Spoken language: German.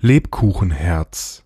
Lebkuchenherz.